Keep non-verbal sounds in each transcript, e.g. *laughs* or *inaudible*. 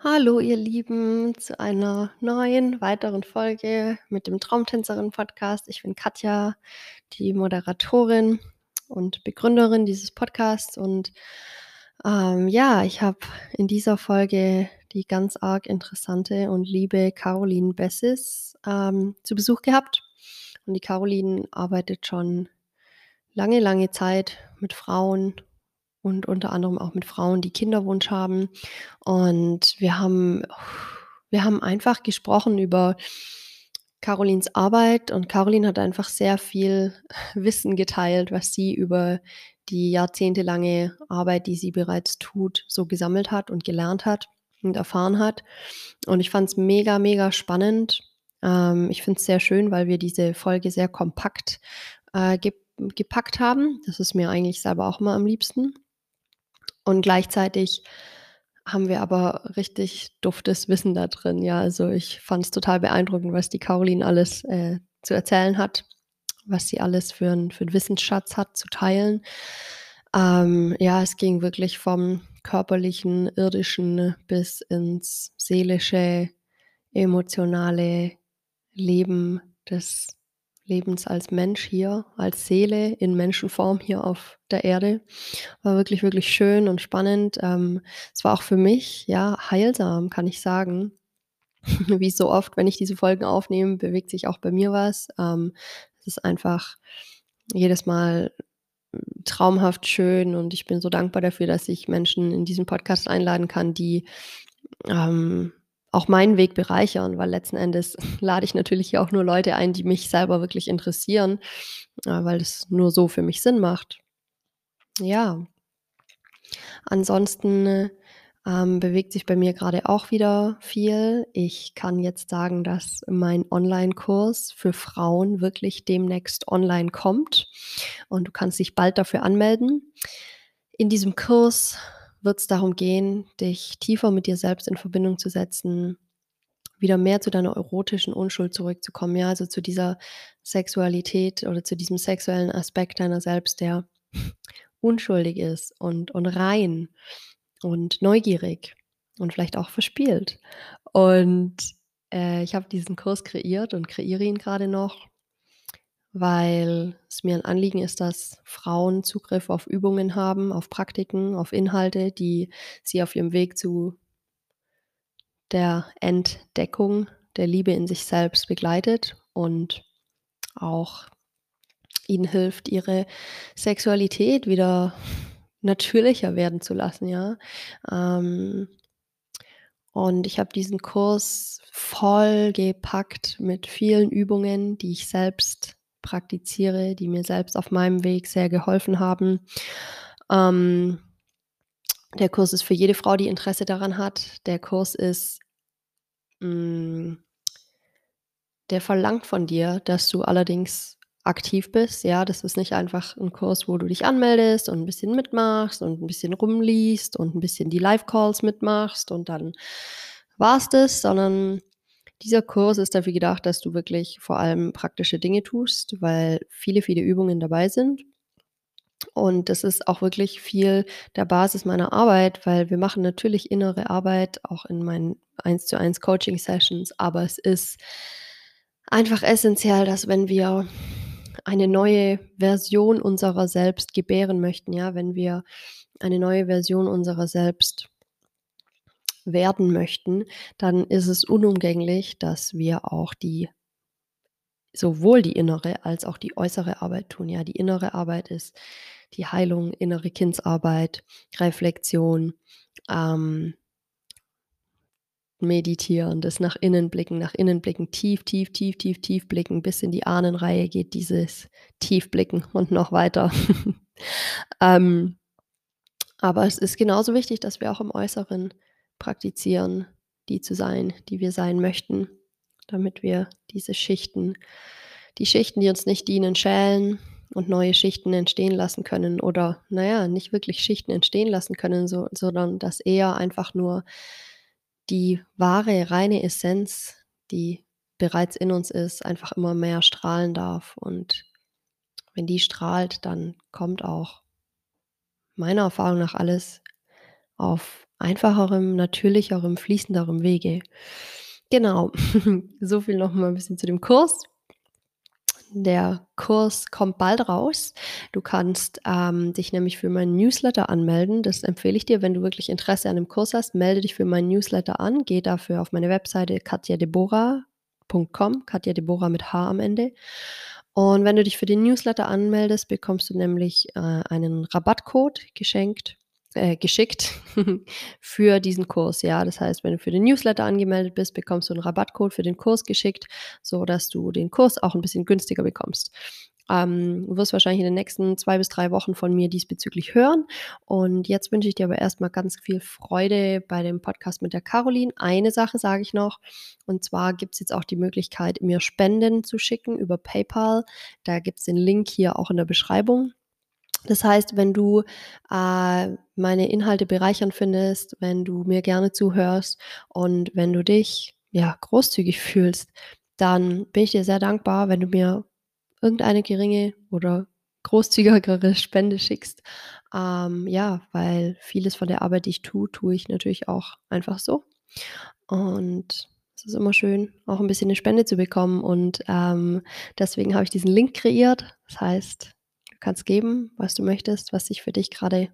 Hallo, ihr Lieben, zu einer neuen, weiteren Folge mit dem Traumtänzerin-Podcast. Ich bin Katja, die Moderatorin und Begründerin dieses Podcasts. Und ähm, ja, ich habe in dieser Folge die ganz arg interessante und liebe Caroline Bessis ähm, zu Besuch gehabt. Und die Caroline arbeitet schon lange, lange Zeit mit Frauen und unter anderem auch mit Frauen, die Kinderwunsch haben. Und wir haben, wir haben einfach gesprochen über Carolins Arbeit und Caroline hat einfach sehr viel *laughs* Wissen geteilt, was sie über die jahrzehntelange Arbeit, die sie bereits tut, so gesammelt hat und gelernt hat und erfahren hat. Und ich fand es mega, mega spannend. Ähm, ich finde es sehr schön, weil wir diese Folge sehr kompakt äh, ge gepackt haben. Das ist mir eigentlich selber auch immer am liebsten. Und gleichzeitig haben wir aber richtig duftes Wissen da drin. Ja, also ich fand es total beeindruckend, was die Caroline alles äh, zu erzählen hat, was sie alles für einen für Wissensschatz hat zu teilen. Ähm, ja, es ging wirklich vom körperlichen, irdischen bis ins seelische, emotionale Leben des Lebens als Mensch hier, als Seele in Menschenform hier auf der Erde. War wirklich, wirklich schön und spannend. Ähm, es war auch für mich, ja, heilsam, kann ich sagen. *laughs* Wie so oft, wenn ich diese Folgen aufnehme, bewegt sich auch bei mir was. Ähm, es ist einfach jedes Mal traumhaft schön und ich bin so dankbar dafür, dass ich Menschen in diesen Podcast einladen kann, die ähm, auch meinen Weg bereichern, weil letzten Endes *laughs* lade ich natürlich auch nur Leute ein, die mich selber wirklich interessieren, äh, weil es nur so für mich Sinn macht. Ja. Ansonsten ähm, bewegt sich bei mir gerade auch wieder viel. Ich kann jetzt sagen, dass mein Online-Kurs für Frauen wirklich demnächst online kommt und du kannst dich bald dafür anmelden. In diesem Kurs wird es darum gehen, dich tiefer mit dir selbst in Verbindung zu setzen, wieder mehr zu deiner erotischen Unschuld zurückzukommen, ja, also zu dieser Sexualität oder zu diesem sexuellen Aspekt deiner selbst, der unschuldig ist und, und rein und neugierig und vielleicht auch verspielt. Und äh, ich habe diesen Kurs kreiert und kreiere ihn gerade noch weil es mir ein Anliegen ist, dass Frauen Zugriff auf Übungen haben, auf Praktiken, auf Inhalte, die sie auf ihrem Weg zu der Entdeckung der Liebe in sich selbst begleitet und auch ihnen hilft, ihre Sexualität wieder natürlicher werden zu lassen, ja. Ähm, und ich habe diesen Kurs voll gepackt mit vielen Übungen, die ich selbst praktiziere, die mir selbst auf meinem Weg sehr geholfen haben. Ähm, der Kurs ist für jede Frau, die Interesse daran hat. Der Kurs ist, mh, mm, der verlangt von dir, dass du allerdings aktiv bist. Ja, das ist nicht einfach ein Kurs, wo du dich anmeldest und ein bisschen mitmachst und ein bisschen rumliest und ein bisschen die Live-Calls mitmachst und dann war es das, sondern dieser Kurs ist dafür gedacht, dass du wirklich vor allem praktische Dinge tust, weil viele, viele Übungen dabei sind. Und das ist auch wirklich viel der Basis meiner Arbeit, weil wir machen natürlich innere Arbeit auch in meinen 1 zu 1 Coaching Sessions, aber es ist einfach essentiell, dass wenn wir eine neue Version unserer selbst gebären möchten, ja, wenn wir eine neue Version unserer selbst werden möchten, dann ist es unumgänglich, dass wir auch die sowohl die innere als auch die äußere Arbeit tun. Ja, die innere Arbeit ist die Heilung, innere Kindsarbeit, Reflexion, ähm, meditieren, das nach innen blicken, nach innen blicken, tief, tief, tief, tief, tief blicken, bis in die Ahnenreihe geht dieses Tiefblicken *laughs* und noch weiter. *laughs* ähm, aber es ist genauso wichtig, dass wir auch im Äußeren praktizieren, die zu sein, die wir sein möchten, damit wir diese Schichten, die Schichten, die uns nicht dienen, schälen und neue Schichten entstehen lassen können oder, naja, nicht wirklich Schichten entstehen lassen können, so, sondern dass eher einfach nur die wahre, reine Essenz, die bereits in uns ist, einfach immer mehr strahlen darf. Und wenn die strahlt, dann kommt auch meiner Erfahrung nach alles auf einfacherem, natürlicherem, fließenderem Wege. Genau, *laughs* so viel noch mal 'n bisschen zu dem Kurs. Der Kurs kommt bald raus. Du kannst, ähm, dich nämlich für meinen Newsletter anmelden. Das empfehle ich dir, wenn du wirklich Interesse an dem Kurs hast, melde dich für meinen Newsletter an. Geh dafür auf meine Webseite katjadebora.com, Katja Deborah mit H am Ende. Und wenn du dich für den Newsletter anmeldest, bekommst du nämlich, äh, einen Rabattcode geschenkt äh, geschickt *laughs* für diesen Kurs, ja. Das heißt, wenn du für den Newsletter angemeldet bist, bekommst du einen Rabattcode für den Kurs geschickt, sodass du den Kurs auch ein bisschen günstiger bekommst. Ähm, du wirst wahrscheinlich in den nächsten zwei bis drei Wochen von mir diesbezüglich hören. Und jetzt wünsche ich dir aber erstmal ganz viel Freude bei dem Podcast mit der Caroline. Eine Sache sage ich noch, und zwar gibt es jetzt auch die Möglichkeit, mir Spenden zu schicken über PayPal. Da gibt es den Link hier auch in der Beschreibung. Das heißt, wenn du äh, meine Inhalte bereichern findest, wenn du mir gerne zuhörst und wenn du dich ja großzügig fühlst, dann bin ich dir sehr dankbar, wenn du mir irgendeine geringe oder großzügigere Spende schickst. Ähm, ja, weil vieles von der Arbeit, die ich tue, tue ich natürlich auch einfach so. Und es ist immer schön, auch ein bisschen eine Spende zu bekommen. Und ähm, deswegen habe ich diesen Link kreiert. Das heißt, kannst geben, was du möchtest, was sich für dich gerade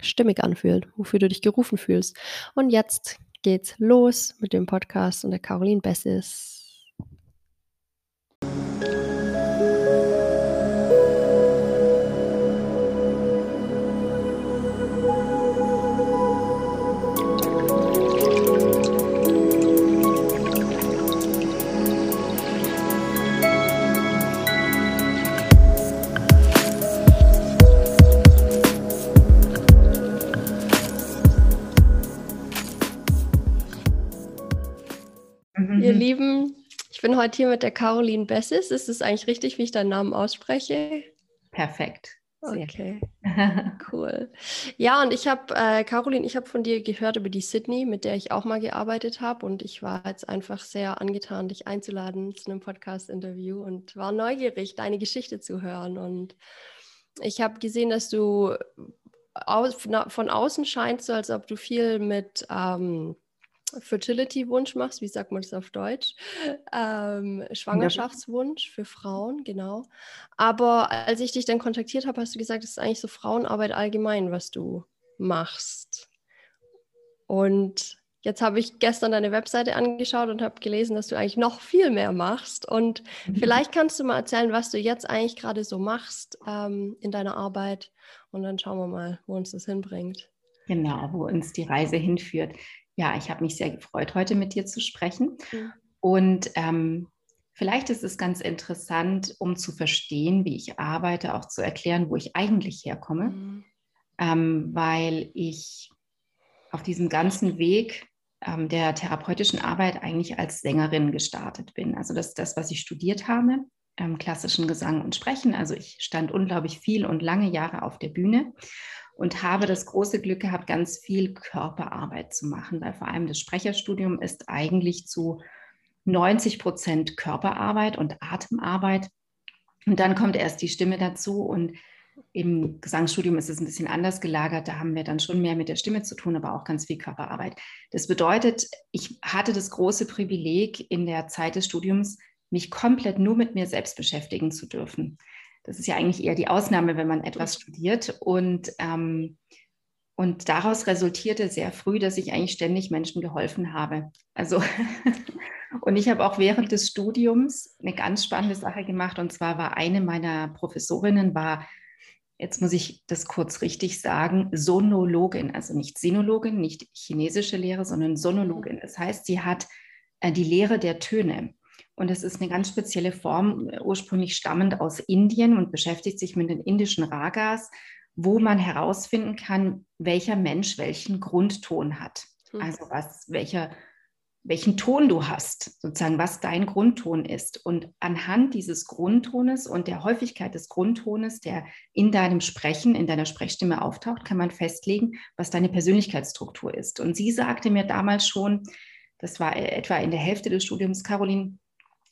stimmig anfühlt, wofür du dich gerufen fühlst. Und jetzt geht's los mit dem Podcast und der Caroline Bessis. Bin heute hier mit der Caroline Bessis. Ist es eigentlich richtig, wie ich deinen Namen ausspreche? Perfekt. Sehr okay, *laughs* cool. Ja, und ich habe, äh, Caroline, ich habe von dir gehört über die Sydney, mit der ich auch mal gearbeitet habe. Und ich war jetzt einfach sehr angetan, dich einzuladen zu einem Podcast-Interview und war neugierig, deine Geschichte zu hören. Und ich habe gesehen, dass du aus, von außen scheinst, so als ob du viel mit ähm, Fertility-Wunsch machst, wie sagt man das auf Deutsch? Ähm, Schwangerschaftswunsch für Frauen, genau. Aber als ich dich dann kontaktiert habe, hast du gesagt, es ist eigentlich so Frauenarbeit allgemein, was du machst. Und jetzt habe ich gestern deine Webseite angeschaut und habe gelesen, dass du eigentlich noch viel mehr machst. Und mhm. vielleicht kannst du mal erzählen, was du jetzt eigentlich gerade so machst ähm, in deiner Arbeit. Und dann schauen wir mal, wo uns das hinbringt. Genau, wo uns die Reise hinführt. Ja, ich habe mich sehr gefreut, heute mit dir zu sprechen. Mhm. Und ähm, vielleicht ist es ganz interessant, um zu verstehen, wie ich arbeite, auch zu erklären, wo ich eigentlich herkomme, mhm. ähm, weil ich auf diesem ganzen Weg ähm, der therapeutischen Arbeit eigentlich als Sängerin gestartet bin. Also das ist das, was ich studiert habe, ähm, klassischen Gesang und Sprechen. Also ich stand unglaublich viel und lange Jahre auf der Bühne und habe das große Glück gehabt, ganz viel Körperarbeit zu machen, weil vor allem das Sprecherstudium ist eigentlich zu 90 Prozent Körperarbeit und Atemarbeit. Und dann kommt erst die Stimme dazu und im Gesangsstudium ist es ein bisschen anders gelagert. Da haben wir dann schon mehr mit der Stimme zu tun, aber auch ganz viel Körperarbeit. Das bedeutet, ich hatte das große Privileg in der Zeit des Studiums, mich komplett nur mit mir selbst beschäftigen zu dürfen. Das ist ja eigentlich eher die Ausnahme, wenn man etwas studiert. Und, ähm, und daraus resultierte sehr früh, dass ich eigentlich ständig Menschen geholfen habe. Also, *laughs* und ich habe auch während des Studiums eine ganz spannende Sache gemacht. Und zwar war eine meiner Professorinnen, war, jetzt muss ich das kurz richtig sagen, Sonologin, also nicht Sinologin, nicht chinesische Lehre, sondern Sonologin. Das heißt, sie hat äh, die Lehre der Töne. Und es ist eine ganz spezielle Form, ursprünglich stammend aus Indien und beschäftigt sich mit den indischen Ragas, wo man herausfinden kann, welcher Mensch welchen Grundton hat. Hm. Also was, welcher, welchen Ton du hast, sozusagen, was dein Grundton ist. Und anhand dieses Grundtones und der Häufigkeit des Grundtones, der in deinem Sprechen, in deiner Sprechstimme auftaucht, kann man festlegen, was deine Persönlichkeitsstruktur ist. Und sie sagte mir damals schon, das war etwa in der Hälfte des Studiums, Caroline,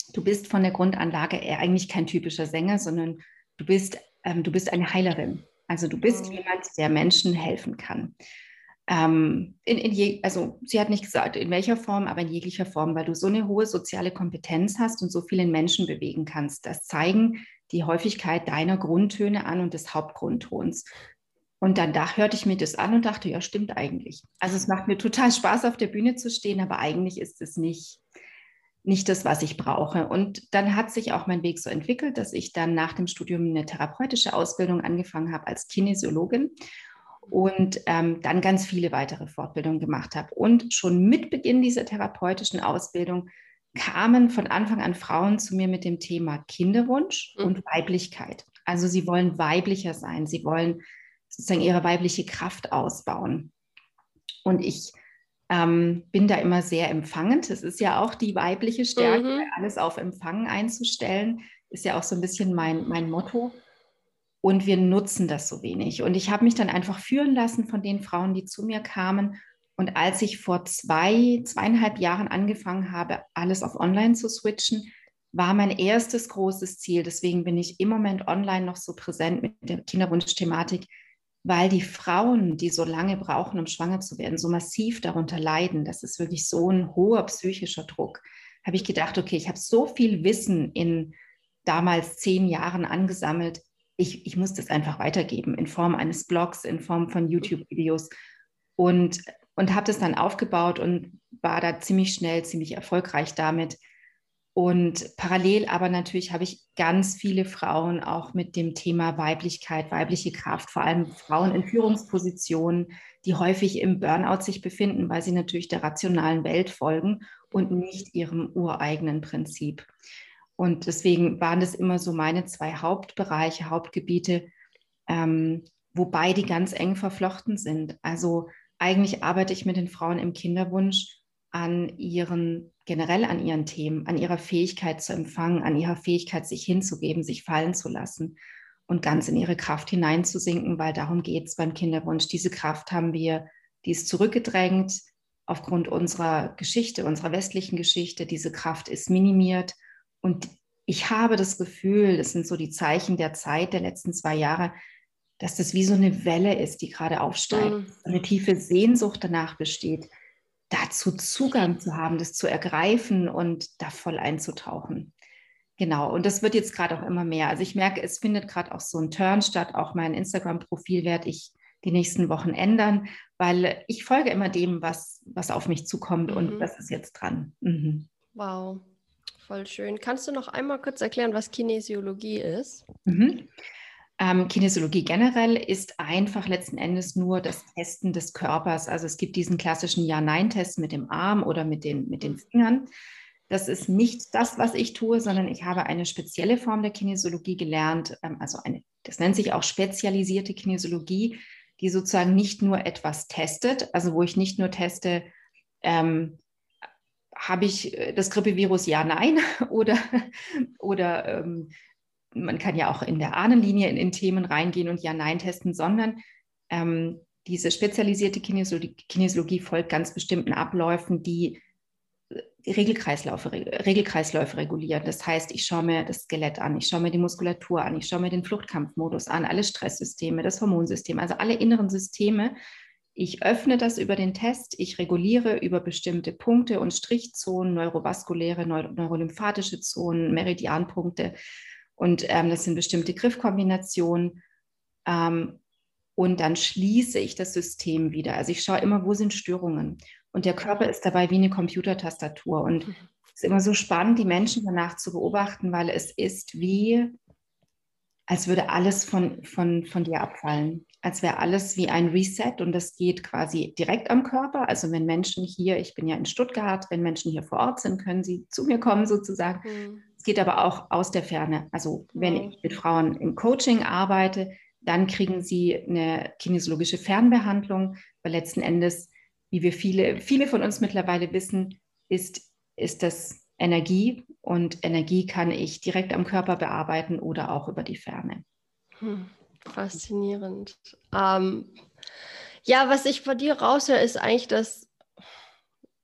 du bist von der Grundanlage eigentlich kein typischer Sänger, sondern du bist, ähm, du bist eine Heilerin. Also du bist mhm. jemand, der Menschen helfen kann. ähm, in, in je, also sie hat nicht gesagt, in welcher Form, aber in jeglicher Form, weil du so eine hohe soziale Kompetenz hast und so vielen Menschen bewegen kannst. Das zeigen die Häufigkeit deiner Grundtöne an und des Hauptgrundtons. Und dann da hörte ich mir das an und dachte, ja, stimmt eigentlich. Also es macht mir total Spaß, auf der Bühne zu stehen, aber eigentlich ist es nicht, nicht das, was ich brauche. Und dann hat sich auch mein Weg so entwickelt, dass ich dann nach dem Studium eine therapeutische Ausbildung angefangen habe als Kinesiologin und ähm, dann ganz viele weitere Fortbildungen gemacht habe. Und schon mit Beginn dieser therapeutischen Ausbildung kamen von Anfang an Frauen zu mir mit dem Thema Kinderwunsch mhm. und Weiblichkeit. Also sie wollen weiblicher sein, sie wollen sozusagen ihre weibliche Kraft ausbauen. Und ich ähm, bin da immer sehr empfangend. Es ist ja auch die weibliche Stärke, mhm. alles auf Empfangen einzustellen, ist ja auch so ein bisschen mein, mein Motto. Und wir nutzen das so wenig. Und ich habe mich dann einfach führen lassen von den Frauen, die zu mir kamen. Und als ich vor zwei, zweieinhalb Jahren angefangen habe, alles auf Online zu switchen, war mein erstes großes Ziel. Deswegen bin ich im Moment online noch so präsent mit der Kinderwunsch-Thematik, weil die Frauen, die so lange brauchen, um schwanger zu werden, so massiv darunter leiden. Das ist wirklich so ein hoher psychischer Druck. Habe ich gedacht, okay, ich habe so viel Wissen in damals zehn Jahren angesammelt ich, ich muss das einfach weitergeben in Form eines Blogs, in Form von YouTube-Videos und, und habe das dann aufgebaut und war da ziemlich schnell, ziemlich erfolgreich damit. Und parallel aber natürlich habe ich ganz viele Frauen auch mit dem Thema Weiblichkeit, weibliche Kraft, vor allem Frauen in Führungspositionen, die häufig im Burnout sich befinden, weil sie natürlich der rationalen Welt folgen und nicht ihrem ureigenen Prinzip. Und deswegen waren das immer so meine zwei Hauptbereiche, Hauptgebiete, ähm, wobei die ganz eng verflochten sind. Also eigentlich arbeite ich mit den Frauen im Kinderwunsch an ihren, generell an ihren Themen, an ihrer Fähigkeit zu empfangen, an ihrer Fähigkeit, sich hinzugeben, sich fallen zu lassen und ganz in ihre Kraft hineinzusinken, weil darum geht es beim Kinderwunsch. Diese Kraft haben wir, die ist zurückgedrängt aufgrund unserer Geschichte, unserer westlichen Geschichte. Diese Kraft ist minimiert und ich habe das Gefühl, das sind so die Zeichen der Zeit der letzten zwei Jahre, dass das wie so eine Welle ist, die gerade aufsteigt. Mhm. Eine tiefe Sehnsucht danach besteht, dazu Zugang zu haben, das zu ergreifen und da voll einzutauchen. Genau, und das wird jetzt gerade auch immer mehr. Also ich merke, es findet gerade auch so ein Turn statt. Auch mein Instagram-Profil werde ich die nächsten Wochen ändern, weil ich folge immer dem, was, was auf mich zukommt mhm. und das ist jetzt dran. Mhm. Wow, Voll schön. Kannst du noch einmal kurz erklären, was Kinesiologie ist? Mhm. Ähm, Kinesiologie generell ist einfach letzten Endes nur das Testen des Körpers. Also es gibt diesen klassischen Ja-Nein-Test mit dem Arm oder mit den, mit den Fingern. Das ist nicht das, was ich tue, sondern ich habe eine spezielle Form der Kinesiologie gelernt, ähm, also eine, das nennt sich auch spezialisierte Kinesiologie, die sozusagen nicht nur etwas testet, also wo ich nicht nur teste, ähm, habe ich äh, das Grippevirus ja, nein? *laughs* Oder, oder ähm, man kann ja auch in der Ahnenlinie in, in Themen reingehen und ja, nein testen, sondern ähm, diese spezialisierte Kinesiologie, Kinesiologie, folgt ganz bestimmten Abläufen, die äh, Regelkreisläufe, Regelkreisläufe regulieren. Das heißt, ich schaue mir das Skelett an, ich schaue mir die Muskulatur an, ich schaue mir den Fluchtkampfmodus an, alle Stresssysteme, das Hormonsystem, also alle inneren Systeme, ich öffne das über den Test, ich reguliere über bestimmte Punkte und Strichzonen, neurovaskuläre, neurolymphatische Zonen, Meridianpunkte. Und ähm, das sind bestimmte Griffkombinationen. Ähm, und dann schließe ich das System wieder. Also ich schaue immer, wo sind Störungen. Und der Körper ist dabei wie eine Computertastatur. Und es ist immer so spannend, die Menschen danach zu beobachten, weil es ist wie, als würde alles von, von, von dir abfallen als wäre alles wie ein Reset und das geht quasi direkt am Körper. Also wenn Menschen hier, ich bin ja in Stuttgart, wenn Menschen hier vor Ort sind, können sie zu mir kommen sozusagen. Mhm. Es geht aber auch aus der Ferne. Also wenn mhm. ich mit Frauen im Coaching arbeite, dann kriegen sie eine kinesiologische Fernbehandlung, weil letzten Endes, wie wir viele, viele von uns mittlerweile wissen, ist, ist das Energie und Energie kann ich direkt am Körper bearbeiten oder auch über die Ferne. Hm. Faszinierend. Ähm, ja, was ich von dir raushöre, ist eigentlich, dass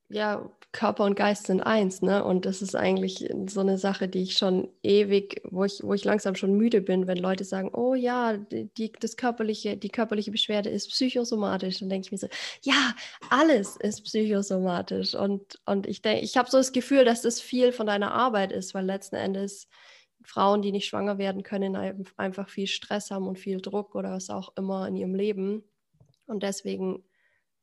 ja, Körper und Geist sind eins, ne? Und das ist eigentlich so eine Sache, die ich schon ewig, wo ich, wo ich langsam schon müde bin, wenn Leute sagen, oh ja, die, das körperliche, die körperliche Beschwerde ist psychosomatisch. Dann denke ich mir so, ja, alles ist psychosomatisch. Und, und ich denke, ich habe so das Gefühl, dass das viel von deiner Arbeit ist, weil letzten Endes Frauen, die nicht schwanger werden können, einfach viel Stress haben und viel Druck oder was auch immer in ihrem Leben. Und deswegen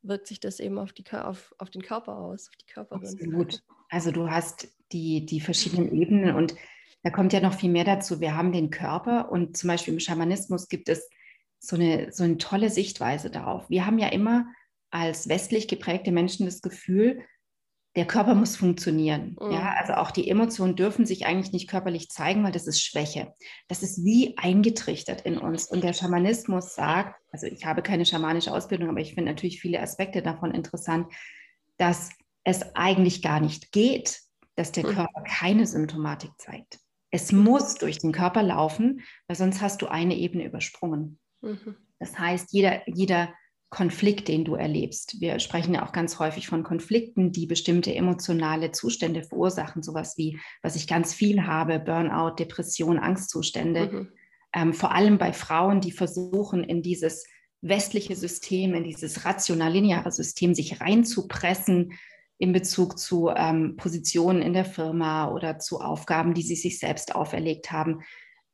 wirkt sich das eben auf, die, auf, auf den Körper aus, auf die Körperin. Absolut. Also du hast die, die verschiedenen Ebenen und da kommt ja noch viel mehr dazu. Wir haben den Körper und zum Beispiel im Schamanismus gibt es so eine, so eine tolle Sichtweise darauf. Wir haben ja immer als westlich geprägte Menschen das Gefühl, der Körper muss funktionieren. Mhm. Ja, also auch die Emotionen dürfen sich eigentlich nicht körperlich zeigen, weil das ist Schwäche. Das ist wie eingetrichtert in uns. Und der Schamanismus sagt, also ich habe keine schamanische Ausbildung, aber ich finde natürlich viele Aspekte davon interessant, dass es eigentlich gar nicht geht, dass der mhm. Körper keine Symptomatik zeigt. Es muss durch den Körper laufen, weil sonst hast du eine Ebene übersprungen. Mhm. Das heißt, jeder, jeder Konflikt, den du erlebst. Wir sprechen ja auch ganz häufig von Konflikten, die bestimmte emotionale Zustände verursachen, sowas wie, was ich ganz viel habe, Burnout, Depression, Angstzustände. Mhm. Ähm, vor allem bei Frauen, die versuchen, in dieses westliche System, in dieses rational-lineare System sich reinzupressen in Bezug zu ähm, Positionen in der Firma oder zu Aufgaben, die sie sich selbst auferlegt haben.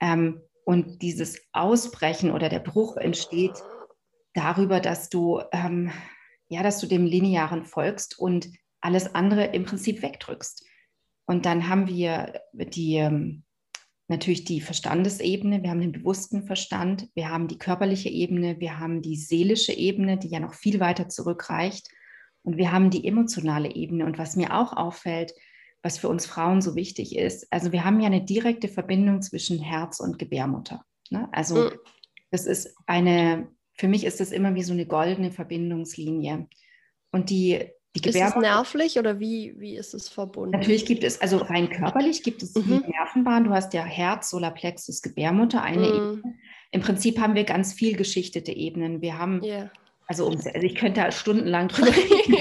Ähm, und dieses Ausbrechen oder der Bruch entsteht darüber, dass du, ähm, ja, dass du dem Linearen folgst und alles andere im Prinzip wegdrückst. Und dann haben wir die, ähm, natürlich die Verstandesebene, wir haben den bewussten Verstand, wir haben die körperliche Ebene, wir haben die seelische Ebene, die ja noch viel weiter zurückreicht. Und wir haben die emotionale Ebene. Und was mir auch auffällt, was für uns Frauen so wichtig ist, also wir haben ja eine direkte Verbindung zwischen Herz und Gebärmutter. Ne? Also mhm. das ist eine für mich ist das immer wie so eine goldene Verbindungslinie. Und die, die Gebärmutter. Ist es nervlich oder wie, wie ist es verbunden? Natürlich gibt es, also rein körperlich gibt es mhm. die Nervenbahn. Du hast ja Herz, Solarplexus, Gebärmutter, eine mhm. Ebene. Im Prinzip haben wir ganz viel geschichtete Ebenen. Wir haben, yeah. also, also ich könnte da stundenlang *laughs* drüber reden.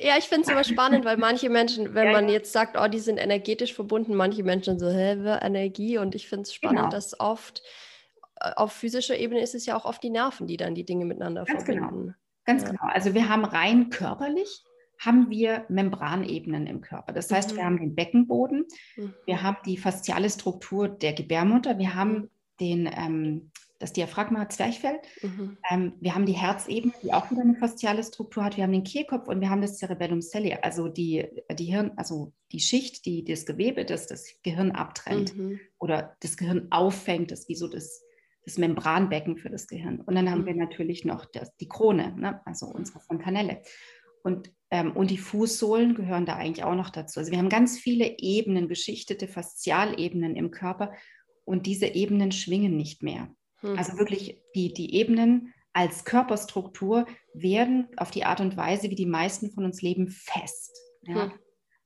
ja, ich finde es immer spannend, weil manche Menschen, wenn ja, man jetzt sagt, oh, die sind energetisch verbunden, manche Menschen so, hä, Energie. Und ich finde es spannend, genau. dass oft auf physischer Ebene ist es ja auch oft die Nerven, die dann die Dinge miteinander Ganz genau. verbinden. Genau. Ganz ja. genau. Also wir haben rein körperlich haben wir Membranebenen im Körper. Das heißt, mhm. wir haben den Beckenboden, mhm. wir haben die fasziale Struktur der Gebärmutter, wir haben mhm. den, ähm, das Diaphragma Zwerchfell, mhm. ähm, wir haben die Herzebene, die auch wieder eine fasziale Struktur hat, wir haben den Kehlkopf und wir haben das Cerebellum celli, also die, die Hirn, also die Schicht, die das Gewebe, das das Gehirn abtrennt mhm. oder das Gehirn auffängt, das wie so das das Membranbecken für das Gehirn. Und dann haben wir mhm. natürlich noch das, die Krone, ne? also unsere Fontanelle. Und, ähm, und die Fußsohlen gehören da eigentlich auch noch dazu. Also wir haben ganz viele Ebenen, geschichtete Faszialebenen im Körper und diese Ebenen schwingen nicht mehr. Hm. Also wirklich die, die Ebenen als Körperstruktur werden auf die Art und Weise, wie die meisten von uns leben, fest. Ja? Hm.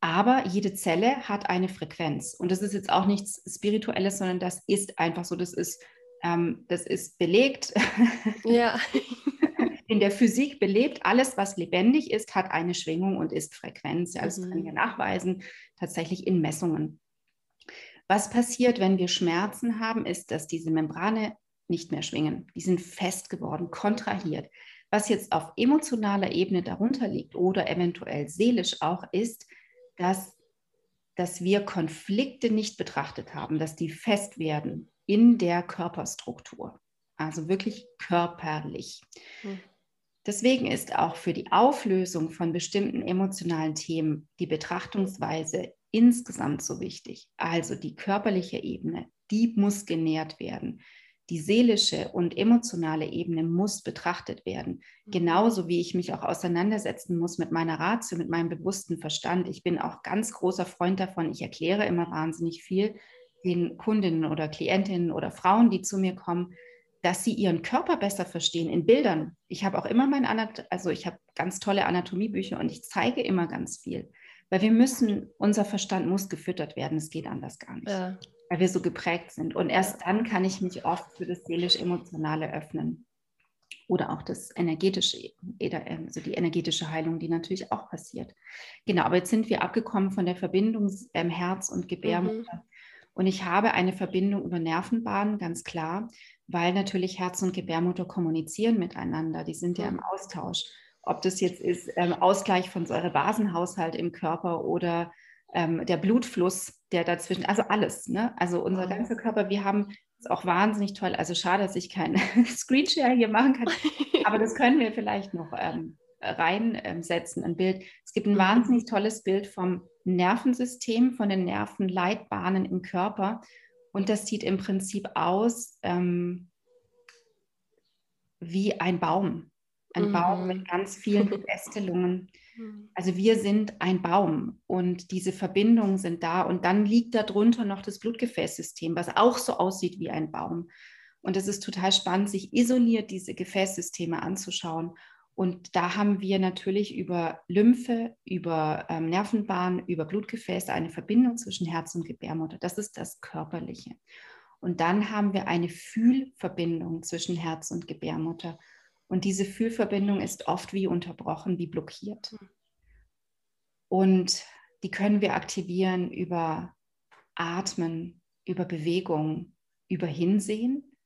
Aber jede Zelle hat eine Frequenz. Und das ist jetzt auch nichts Spirituelles, sondern das ist einfach so. Das ist ähm, das ist belegt. Ja. *laughs* In der Physik belebt, alles, was lebendig ist, hat eine Schwingung und ist Frequenz. Ja, das mhm. können wir nachweisen, tatsächlich in Messungen. Was passiert, wenn wir Schmerzen haben, ist, dass diese Membrane nicht mehr schwingen. Die sind fest geworden, kontrahiert. Was jetzt auf emotionaler Ebene darunter liegt oder eventuell seelisch auch, ist, dass, dass wir Konflikte nicht betrachtet haben, dass die fest werden, in der Körperstruktur, also wirklich körperlich. Hm. Deswegen ist auch für die Auflösung von bestimmten emotionalen Themen die Betrachtungsweise insgesamt so wichtig. Also die körperliche Ebene, die muss genährt werden. Die seelische und emotionale Ebene muss betrachtet werden. Hm. Genauso wie ich mich auch auseinandersetzen muss mit meiner Ratio, mit meinem bewussten Verstand. Ich bin auch ganz großer Freund davon. Ich erkläre immer wahnsinnig viel den Kundinnen oder Klientinnen oder Frauen, die zu mir kommen, dass sie ihren Körper besser verstehen in Bildern. Ich habe auch immer mein Anat also ich habe ganz tolle Anatomiebücher und ich zeige immer ganz viel, weil wir müssen, unser Verstand muss gefüttert werden. Es geht anders gar nicht, ja. weil wir so geprägt sind. Und erst dann kann ich mich oft für das seelisch-emotionale öffnen. oder auch das energetische, also die energetische Heilung, die natürlich auch passiert. Genau, aber jetzt sind wir abgekommen von der Verbindung ähm, Herz und Gebärmutter. Mhm. Und ich habe eine Verbindung über Nervenbahnen, ganz klar, weil natürlich Herz und Gebärmutter kommunizieren miteinander. Die sind ja im Austausch. Ob das jetzt ist ähm, Ausgleich von Säurebasenhaushalt im Körper oder ähm, der Blutfluss, der dazwischen, also alles. Ne? Also unser ganzer Körper, wir haben ist auch wahnsinnig toll. Also schade, dass ich keinen *laughs* Screenshare hier machen kann, *laughs* aber das können wir vielleicht noch ähm, reinsetzen, ein Bild. Es gibt ein mhm. wahnsinnig tolles Bild vom Nervensystem, von den Nervenleitbahnen im Körper. Und das sieht im Prinzip aus ähm, wie ein Baum. Ein mhm. Baum mit ganz vielen *laughs* Verästelungen. Mhm. Also wir sind ein Baum und diese Verbindungen sind da und dann liegt darunter noch das Blutgefäßsystem, was auch so aussieht wie ein Baum. Und es ist total spannend, sich isoliert diese Gefäßsysteme anzuschauen. Und da haben wir natürlich über Lymphe, über ähm, Nervenbahn, über Blutgefäße eine Verbindung zwischen Herz und Gebärmutter. Das ist das Körperliche. Und dann haben wir eine Fühlverbindung zwischen Herz und Gebärmutter. Und diese Fühlverbindung ist oft wie unterbrochen, wie blockiert. Hm. Und die können wir aktivieren über Atmen, über Bewegung, über Hinsehen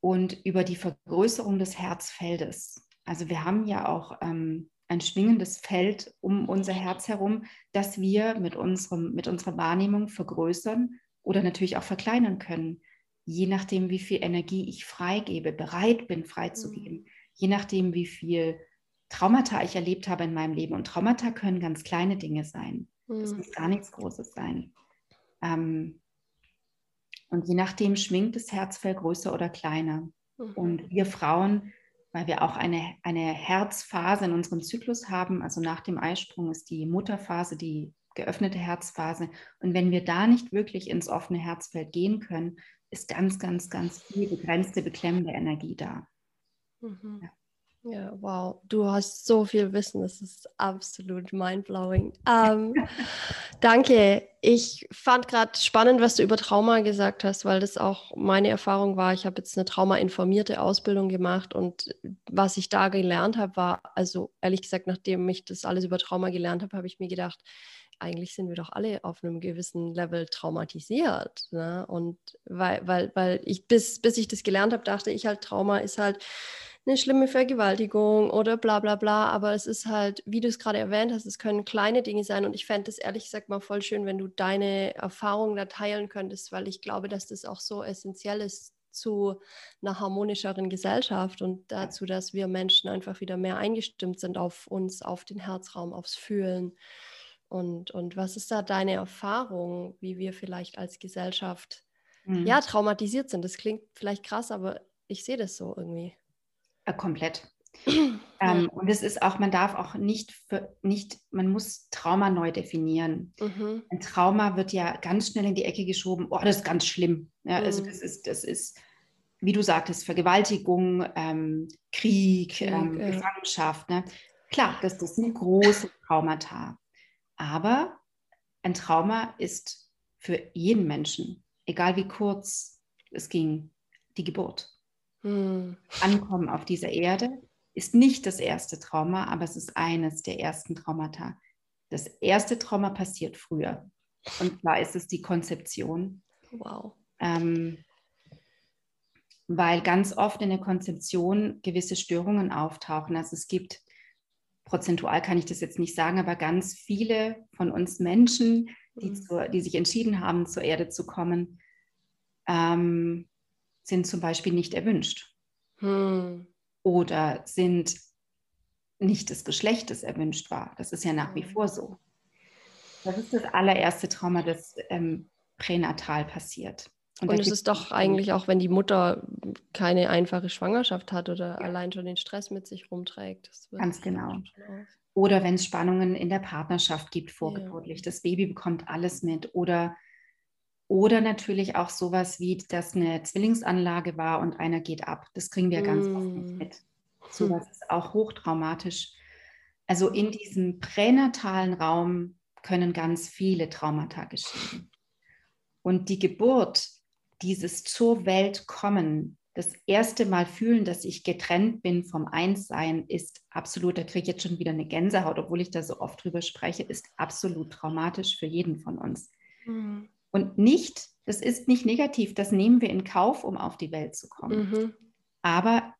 und über die Vergrößerung des Herzfeldes. Also wir haben ja auch ähm, ein schwingendes Feld um unser Herz herum, das wir mit, unserem, mit unserer Wahrnehmung vergrößern oder natürlich auch verkleinern können, je nachdem, wie viel Energie ich freigebe, bereit bin freizugeben. Mhm je nachdem, wie viel Traumata ich erlebt habe in meinem Leben. Und Traumata können ganz kleine Dinge sein. Es mhm. muss gar nichts Großes sein. Ähm, und je nachdem schwingt das Herzfell größer oder kleiner. Mhm. Und wir Frauen, weil wir auch eine, eine Herzphase in unserem Zyklus haben, also nach dem Eisprung ist die Mutterphase die geöffnete Herzphase. Und wenn wir da nicht wirklich ins offene Herzfeld gehen können, ist ganz, ganz, ganz viel begrenzte, beklemmende Energie da. Mhm. Ja. Ja, wow, du hast so viel Wissen, das ist absolut mindblowing. Ähm, *laughs* danke. Ich fand gerade spannend, was du über Trauma gesagt hast, weil das auch meine Erfahrung war. Ich habe jetzt eine traumainformierte Ausbildung gemacht und was ich da gelernt habe, war, also ehrlich gesagt, nachdem ich das alles über Trauma gelernt habe, habe ich mir gedacht, eigentlich sind wir doch alle auf einem gewissen Level traumatisiert. Ne? Und weil, weil, weil ich, bis, bis ich das gelernt habe, dachte ich halt, Trauma ist halt eine schlimme Vergewaltigung oder bla bla bla. Aber es ist halt, wie du es gerade erwähnt hast, es können kleine Dinge sein. Und ich fände es ehrlich gesagt mal voll schön, wenn du deine Erfahrungen da teilen könntest, weil ich glaube, dass das auch so essentiell ist zu einer harmonischeren Gesellschaft und dazu, dass wir Menschen einfach wieder mehr eingestimmt sind auf uns, auf den Herzraum, aufs Fühlen. Und, und was ist da deine Erfahrung, wie wir vielleicht als Gesellschaft mhm. ja traumatisiert sind? Das klingt vielleicht krass, aber ich sehe das so irgendwie. Äh, komplett. *clears throat* ähm, und es ist auch, man darf auch nicht, für, nicht, man muss Trauma neu definieren. Mhm. Ein Trauma wird ja ganz schnell in die Ecke geschoben, oh, das ist ganz schlimm. Ja, also mhm. Also das ist, das ist, wie du sagtest, Vergewaltigung, ähm, Krieg, Krieg ähm, ja. Gefangenschaft. Ne? Klar, das, das sind große Traumata. Aber ein Trauma ist für jeden Menschen, egal wie kurz es ging, die Geburt. Hm. Ankommen auf dieser Erde ist nicht das erste Trauma, aber es ist eines der ersten Traumata. Das erste Trauma passiert früher. Und zwar ist es die Konzeption. Wow. Ähm, weil ganz oft in der Konzeption gewisse Störungen auftauchen. Also es gibt, prozentual kann ich das jetzt nicht sagen, aber ganz viele von uns Menschen, die, mhm. zur, die sich entschieden haben, zur Erde zu kommen, ähm, sind zum Beispiel nicht erwünscht hm. oder sind nicht des Geschlechtes erwünscht war. Das ist ja nach wie hm. vor so. Das ist das allererste Trauma, das ähm, pränatal passiert. Und, und es ist doch eigentlich auch, wenn die Mutter keine einfache Schwangerschaft hat oder ja. allein schon den Stress mit sich rumträgt. Ganz genau. Oder wenn es Spannungen in der Partnerschaft gibt, vorgeburtlich. Ja. Das Baby bekommt alles mit. Oder oder natürlich auch sowas wie, dass eine Zwillingsanlage war und einer geht ab. Das kriegen wir ganz mm. oft nicht mm. mit. *laughs* Sowas ist auch hochtraumatisch. Also in diesem pränatalen Raum können ganz viele Traumata geschehen. Und die Geburt, dieses zur Welt kommen, das erste Mal fühlen, dass ich getrennt bin vom Einssein, ist absolut, da kriege ich jetzt schon wieder eine Gänsehaut, obwohl ich da so oft drüber spreche, ist absolut traumatisch für jeden von uns. Mhm. Und nicht, das ist nicht negativ, das nehmen wir in Kauf, um auf die Welt zu kommen. Mhm. Aber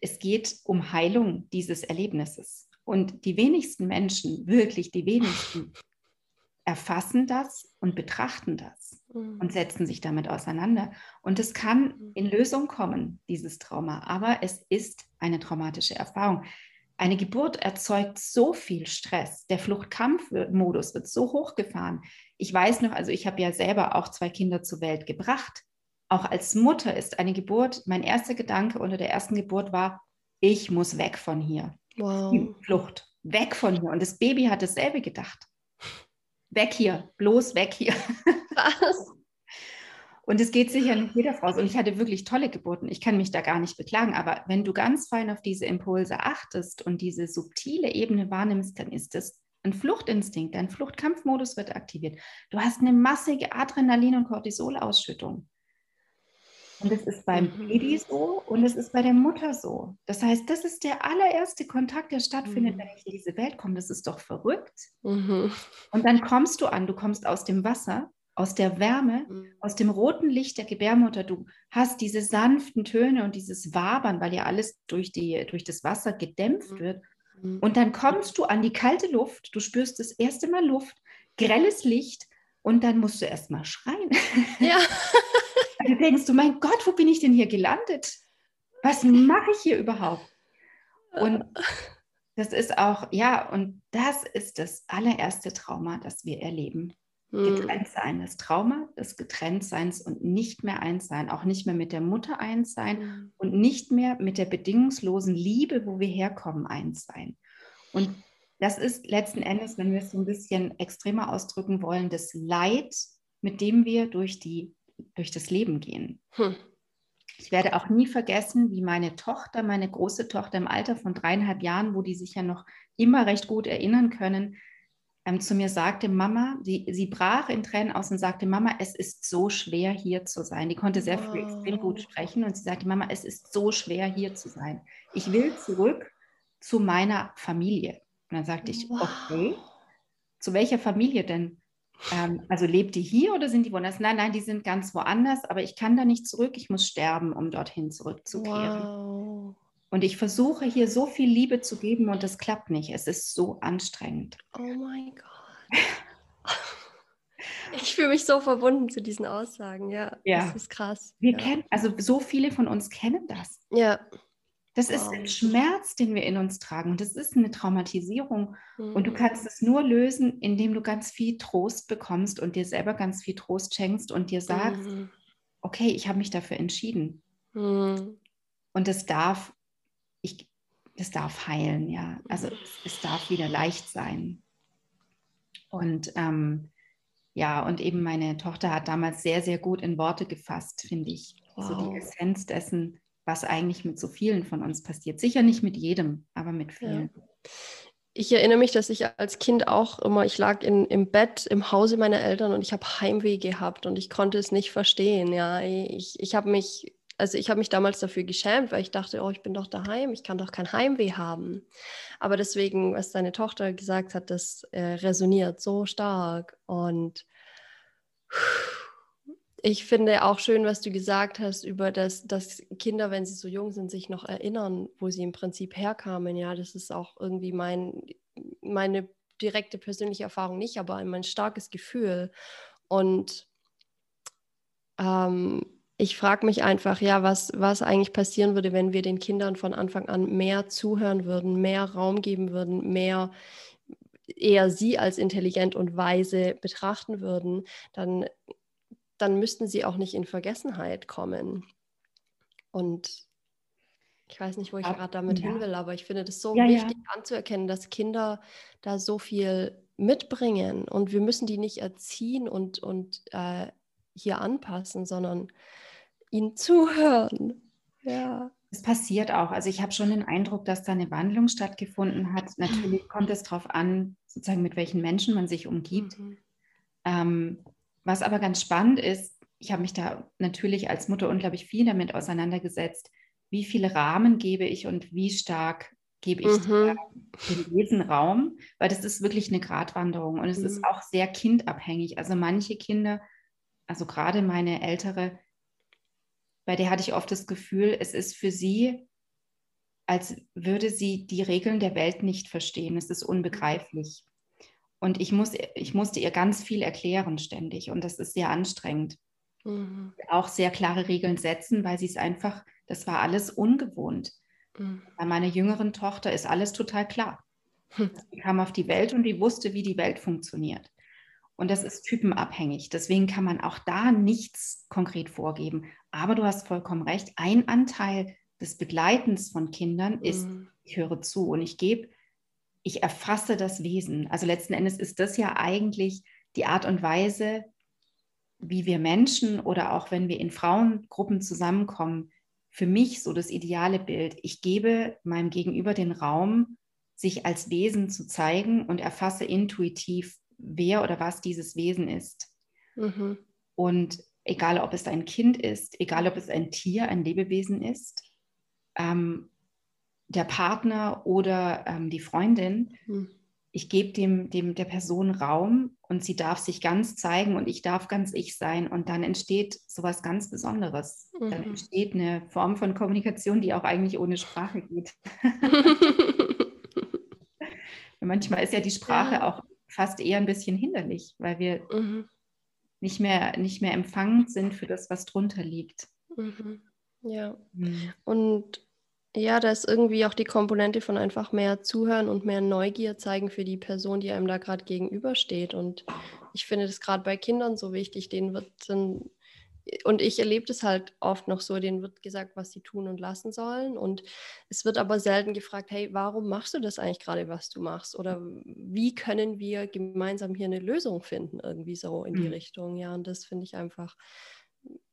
es geht um Heilung dieses Erlebnisses. Und die wenigsten Menschen, wirklich die wenigsten, erfassen das und betrachten das mhm. und setzen sich damit auseinander. Und es kann mhm. in Lösung kommen, dieses Trauma, aber es ist eine traumatische Erfahrung. Eine Geburt erzeugt so viel Stress. Der Fluchtkampfmodus wird so hochgefahren. Ich weiß noch, also ich habe ja selber auch zwei Kinder zur Welt gebracht. Auch als Mutter ist eine Geburt, mein erster Gedanke unter der ersten Geburt war, ich muss weg von hier. Wow. Flucht, weg von hier. Und das Baby hat dasselbe gedacht weg hier, bloß weg hier. Was? Und es geht sicher nicht jeder Frau so. Und ich hatte wirklich tolle Geburten. Ich kann mich da gar nicht beklagen. Aber wenn du ganz fein auf diese Impulse achtest und diese subtile Ebene wahrnimmst, dann ist das ein Fluchtinstinkt. Dein Fluchtkampfmodus wird aktiviert. Du hast eine massige Adrenalin- und Cortisolausschüttung. Und es ist beim mhm. Baby so und es ist bei der Mutter so. Das heißt, das ist der allererste Kontakt, der stattfindet, mhm. wenn ich in diese Welt komme. Das ist doch verrückt. Mhm. Und dann kommst du an, du kommst aus dem Wasser, aus der Wärme, mhm. aus dem roten Licht der Gebärmutter. Du hast diese sanften Töne und dieses Wabern, weil ja alles durch, die, durch das Wasser gedämpft mhm. wird. Mhm. Und dann kommst du an die kalte Luft, du spürst das erste Mal Luft, grelles Licht und dann musst du erst mal schreien. *laughs* Ja. du denkst du, mein Gott, wo bin ich denn hier gelandet? Was mache ich hier überhaupt? Und das ist auch, ja, und das ist das allererste Trauma, das wir erleben. Hm. Getrennt sein, das Trauma des Getrenntseins und nicht mehr eins sein, auch nicht mehr mit der Mutter eins sein mhm. und nicht mehr mit der bedingungslosen Liebe, wo wir herkommen, eins sein. Und das ist letzten Endes, wenn wir es so ein bisschen extremer ausdrücken wollen, das Leid, mit dem wir durch die durch das Leben gehen. Hm. Ich werde auch nie vergessen, wie meine Tochter, meine große Tochter im Alter von dreieinhalb Jahren, wo die sich ja noch immer recht gut erinnern können, ähm, zu mir sagte, Mama, die, sie brach in Tränen aus und sagte, Mama, es ist so schwer hier zu sein. Die konnte sehr früh extrem gut sprechen und sie sagte, Mama, es ist so schwer hier zu sein. Ich will zurück zu meiner Familie. Und dann sagte ich, wow. okay, zu welcher Familie denn? Ähm, also lebt die hier oder sind die woanders? Nein, nein, die sind ganz woanders, aber ich kann da nicht zurück. Ich muss sterben, um dorthin zurückzukehren. Wow. Und ich versuche hier so viel Liebe zu geben und das klappt nicht. Es ist so anstrengend. Oh mein Gott. *laughs* Ich fühle mich so verbunden zu diesen Aussagen, ja. ja. Das ist krass. Wir ja. kennen, also so viele von uns kennen das. Ja. Das ist ein Schmerz, den wir in uns tragen. Und das ist eine Traumatisierung. Mhm. Und du kannst mhm. es nur lösen, indem du ganz viel Trost bekommst und dir selber ganz viel Trost schenkst und dir sagst, mhm. okay, ich habe mich dafür entschieden. Mhm. Und es darf, es darf heilen, ja. Also es, es darf wieder leicht sein. Und ähm, ja, und eben meine Tochter hat damals sehr, sehr gut in Worte gefasst, finde ich. Wow. So die Essenz dessen, was eigentlich mit so vielen von uns passiert. Sicher nicht mit jedem, aber mit vielen. Ja. Ich erinnere mich, dass ich als Kind auch immer, ich lag in, im Bett im Hause meiner Eltern und ich habe Heimweh gehabt und ich konnte es nicht verstehen. Ja, ich, ich habe mich, also ich habe mich damals dafür geschämt, weil ich dachte, oh, ich bin doch daheim, ich kann doch kein Heimweh haben. Aber deswegen, was deine Tochter gesagt hat, das äh, resoniert so stark und ich finde auch schön, was du gesagt hast über das, dass Kinder, wenn sie so jung sind, sich noch erinnern, wo sie im Prinzip herkamen. Ja, das ist auch irgendwie mein, meine direkte persönliche Erfahrung nicht, aber mein starkes Gefühl. Und ähm, ich frage mich einfach, ja, was, was eigentlich passieren würde, wenn wir den Kindern von Anfang an mehr zuhören würden, mehr Raum geben würden, mehr eher sie als intelligent und weise betrachten würden, dann dann müssten sie auch nicht in Vergessenheit kommen. Und ich weiß nicht, wo ich gerade damit ja. hin will, aber ich finde das so ja, wichtig ja. anzuerkennen, dass Kinder da so viel mitbringen und wir müssen die nicht erziehen und, und äh, hier anpassen, sondern ihnen zuhören. Ja. Es passiert auch. Also ich habe schon den Eindruck, dass da eine Wandlung stattgefunden hat. Natürlich *clears throat* kommt es darauf an, sozusagen mit welchen Menschen man sich umgibt. Mhm. Ähm, was aber ganz spannend ist, ich habe mich da natürlich als Mutter unglaublich viel damit auseinandergesetzt, wie viele Rahmen gebe ich und wie stark gebe ich mhm. dem Wesen Raum, weil das ist wirklich eine Gratwanderung und es mhm. ist auch sehr kindabhängig. Also manche Kinder, also gerade meine ältere, bei der hatte ich oft das Gefühl, es ist für sie, als würde sie die Regeln der Welt nicht verstehen. Es ist unbegreiflich. Und ich, muss, ich musste ihr ganz viel erklären ständig und das ist sehr anstrengend. Mhm. Auch sehr klare Regeln setzen, weil sie es einfach, das war alles ungewohnt. Mhm. Bei meiner jüngeren Tochter ist alles total klar. Hm. Sie kam auf die Welt und die wusste, wie die Welt funktioniert. Und das ist typenabhängig. Deswegen kann man auch da nichts konkret vorgeben. Aber du hast vollkommen recht. Ein Anteil des Begleitens von Kindern ist, mhm. ich höre zu und ich gebe, ich erfasse das Wesen. Also letzten Endes ist das ja eigentlich die Art und Weise, wie wir Menschen oder auch wenn wir in Frauengruppen zusammenkommen, für mich so das ideale Bild. Ich gebe meinem Gegenüber den Raum, sich als Wesen zu zeigen und erfasse intuitiv, wer oder was dieses Wesen ist. Mhm. Und egal, ob es ein Kind ist, egal, ob es ein Tier, ein Lebewesen ist, ähm, der Partner oder ähm, die Freundin, mhm ich gebe dem, dem der Person Raum und sie darf sich ganz zeigen und ich darf ganz ich sein und dann entsteht sowas ganz Besonderes. Mhm. Dann entsteht eine Form von Kommunikation, die auch eigentlich ohne Sprache geht. *laughs* *laughs* Manchmal ist ja die Sprache ja. auch fast eher ein bisschen hinderlich, weil wir mhm. nicht, mehr, nicht mehr empfangend sind für das, was drunter liegt. Mhm. Ja. Mhm. Und ja, da ist irgendwie auch die Komponente von einfach mehr zuhören und mehr Neugier zeigen für die Person, die einem da gerade gegenübersteht. Und ich finde das gerade bei Kindern so wichtig, denen wird dann, und ich erlebe das halt oft noch so, denen wird gesagt, was sie tun und lassen sollen. Und es wird aber selten gefragt, hey, warum machst du das eigentlich gerade, was du machst? Oder wie können wir gemeinsam hier eine Lösung finden, irgendwie so in die mhm. Richtung. Ja, und das finde ich einfach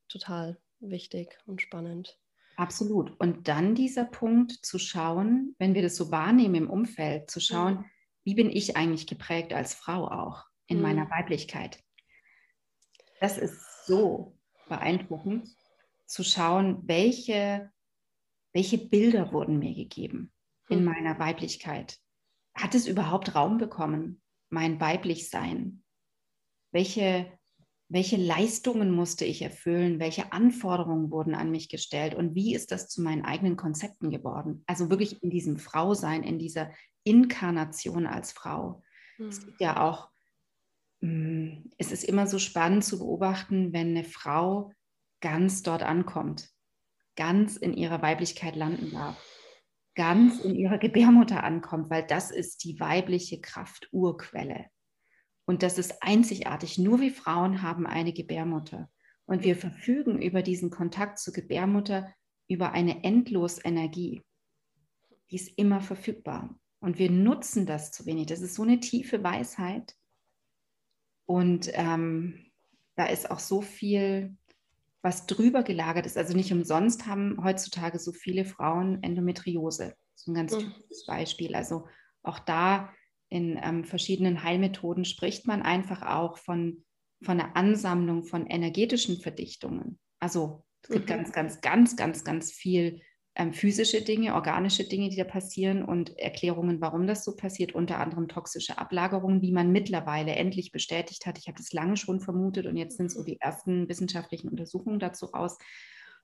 total wichtig und spannend. Absolut. Und dann dieser Punkt zu schauen, wenn wir das so wahrnehmen im Umfeld, zu schauen, mhm. wie bin ich eigentlich geprägt als Frau auch in mhm. meiner Weiblichkeit. Das ist so beeindruckend, zu schauen, welche, welche Bilder wurden mir gegeben in mhm. meiner Weiblichkeit. Hat es überhaupt Raum bekommen, mein Weiblichsein? Welche welche Leistungen musste ich erfüllen, welche Anforderungen wurden an mich gestellt und wie ist das zu meinen eigenen Konzepten geworden? Also wirklich in diesem Frausein, in dieser Inkarnation als Frau. Mhm. Es gibt ja auch, hm, es ist immer so spannend zu beobachten, wenn eine Frau ganz dort ankommt, ganz in ihrer Weiblichkeit landen darf, ganz in ihrer Gebärmutter ankommt, weil das ist die weibliche Kraft-Urquelle. Und das ist einzigartig. Nur wir Frauen haben eine Gebärmutter. Und wir verfügen über diesen Kontakt zur Gebärmutter über eine endlos Energie. Die ist immer verfügbar. Und wir nutzen das zu wenig. Das ist so eine tiefe Weisheit. Und ähm, da ist auch so viel, was drüber gelagert ist. Also nicht umsonst haben heutzutage so viele Frauen Endometriose. So ein ganz mhm. typisches Beispiel. Also auch da in ähm, verschiedenen Heilmethoden spricht man einfach auch von, von einer Ansammlung von energetischen Verdichtungen. Also es gibt mhm. ganz, ganz, ganz, ganz, ganz viel ähm, physische Dinge, organische Dinge, die da passieren und Erklärungen, warum das so passiert, unter anderem toxische Ablagerungen, wie man mittlerweile endlich bestätigt hat. Ich habe das lange schon vermutet und jetzt sind so die ersten wissenschaftlichen Untersuchungen dazu raus.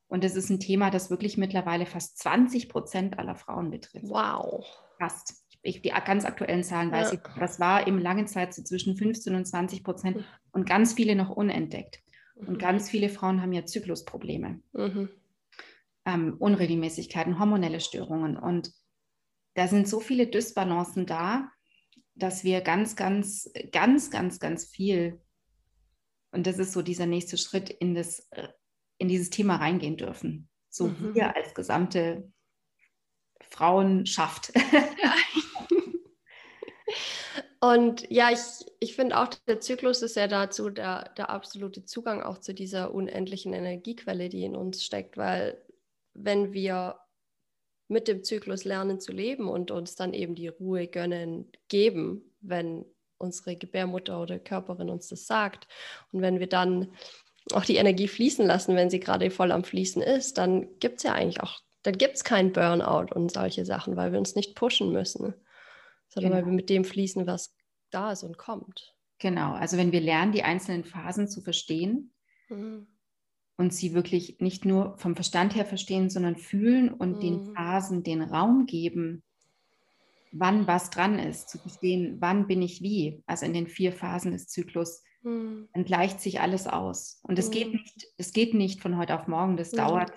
Und das ist ein Thema, das wirklich mittlerweile fast 20 Prozent aller Frauen betrifft. Wow. Fast ich, die ganz aktuellen Zahlen weiß ja. ich, das war im langen Zeit so zwischen 15 und 20 Prozent mhm. und ganz viele noch unentdeckt. Und mhm. ganz viele Frauen haben ja Zyklusprobleme, mhm. Ähm, Unregelmäßigkeiten, hormonelle Störungen. Und da sind so viele Dysbalancen da, dass wir ganz, ganz, ganz, ganz, ganz viel, und das ist so dieser nächste Schritt, in, das, in dieses Thema reingehen dürfen. So mhm. wir als gesamte Frauenschaft. *laughs* Und ja, ich, ich finde auch, der Zyklus ist ja dazu der, der absolute Zugang auch zu dieser unendlichen Energiequelle, die in uns steckt, weil wenn wir mit dem Zyklus lernen zu leben und uns dann eben die Ruhe gönnen, geben, wenn unsere Gebärmutter oder Körperin uns das sagt. Und wenn wir dann auch die Energie fließen lassen, wenn sie gerade voll am Fließen ist, dann gibt es ja eigentlich auch, dann gibt es kein Burnout und solche Sachen, weil wir uns nicht pushen müssen, sondern genau. weil wir mit dem fließen, was da ist und kommt. Genau, also wenn wir lernen, die einzelnen Phasen zu verstehen mhm. Und sie wirklich nicht nur vom Verstand her verstehen, sondern fühlen und mhm. den Phasen den Raum geben, wann was dran ist, zu verstehen, wann bin ich wie, also in den vier Phasen des Zyklus, mhm. dann gleicht sich alles aus. Und es geht nicht, es geht nicht von heute auf morgen, das dauert,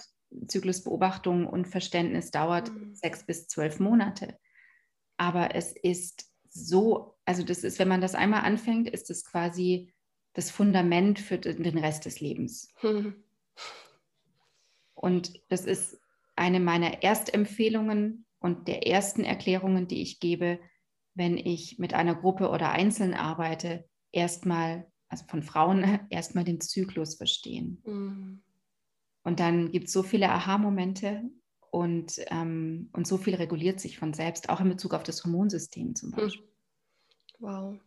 Zyklusbeobachtung und Verständnis dauert sechs bis zwölf Monate. Aber es ist so, also das ist, wenn man das einmal anfängt, ist es quasi das Fundament für den Rest des Lebens. Und das ist eine meiner Erstempfehlungen und der ersten Erklärungen, die ich gebe, wenn ich mit einer Gruppe oder einzeln arbeite, erstmal, also von Frauen, *laughs* erstmal den Zyklus verstehen. Mhm. Und dann gibt es so viele Aha-Momente und, ähm, und so viel reguliert sich von selbst, auch in Bezug auf das Hormonsystem zum hm. Beispiel. Wow.